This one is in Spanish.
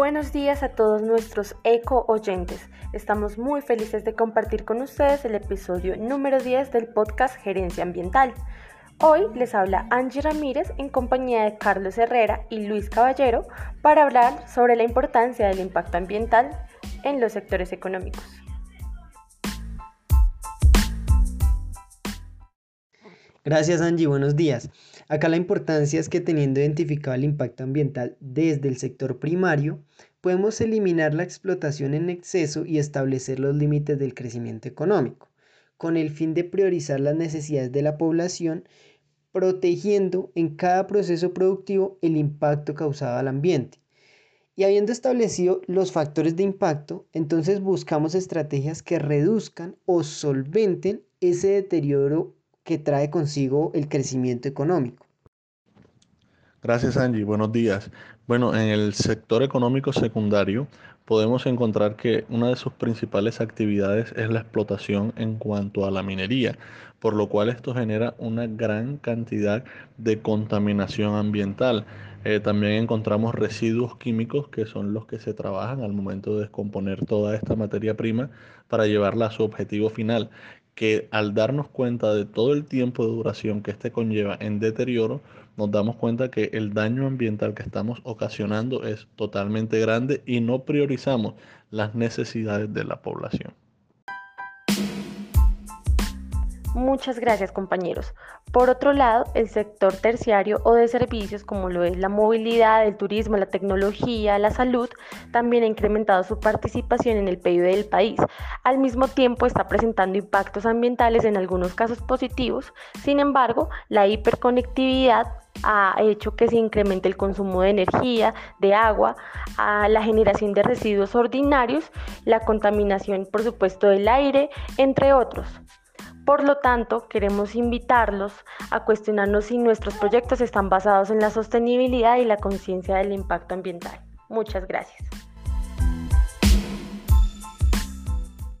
Buenos días a todos nuestros eco oyentes. Estamos muy felices de compartir con ustedes el episodio número 10 del podcast Gerencia Ambiental. Hoy les habla Angie Ramírez en compañía de Carlos Herrera y Luis Caballero para hablar sobre la importancia del impacto ambiental en los sectores económicos. Gracias Angie, buenos días. Acá la importancia es que teniendo identificado el impacto ambiental desde el sector primario, podemos eliminar la explotación en exceso y establecer los límites del crecimiento económico, con el fin de priorizar las necesidades de la población, protegiendo en cada proceso productivo el impacto causado al ambiente. Y habiendo establecido los factores de impacto, entonces buscamos estrategias que reduzcan o solventen ese deterioro que trae consigo el crecimiento económico. Gracias Angie, buenos días. Bueno, en el sector económico secundario podemos encontrar que una de sus principales actividades es la explotación en cuanto a la minería, por lo cual esto genera una gran cantidad de contaminación ambiental. Eh, también encontramos residuos químicos que son los que se trabajan al momento de descomponer toda esta materia prima para llevarla a su objetivo final, que al darnos cuenta de todo el tiempo de duración que este conlleva en deterioro, nos damos cuenta que el daño ambiental que estamos ocasionando es totalmente grande y no priorizamos las necesidades de la población. Muchas gracias compañeros. Por otro lado, el sector terciario o de servicios como lo es la movilidad, el turismo, la tecnología, la salud, también ha incrementado su participación en el PIB del país. Al mismo tiempo está presentando impactos ambientales en algunos casos positivos. Sin embargo, la hiperconectividad ha hecho que se incremente el consumo de energía, de agua, la generación de residuos ordinarios, la contaminación, por supuesto, del aire, entre otros. Por lo tanto, queremos invitarlos a cuestionarnos si nuestros proyectos están basados en la sostenibilidad y la conciencia del impacto ambiental. Muchas gracias.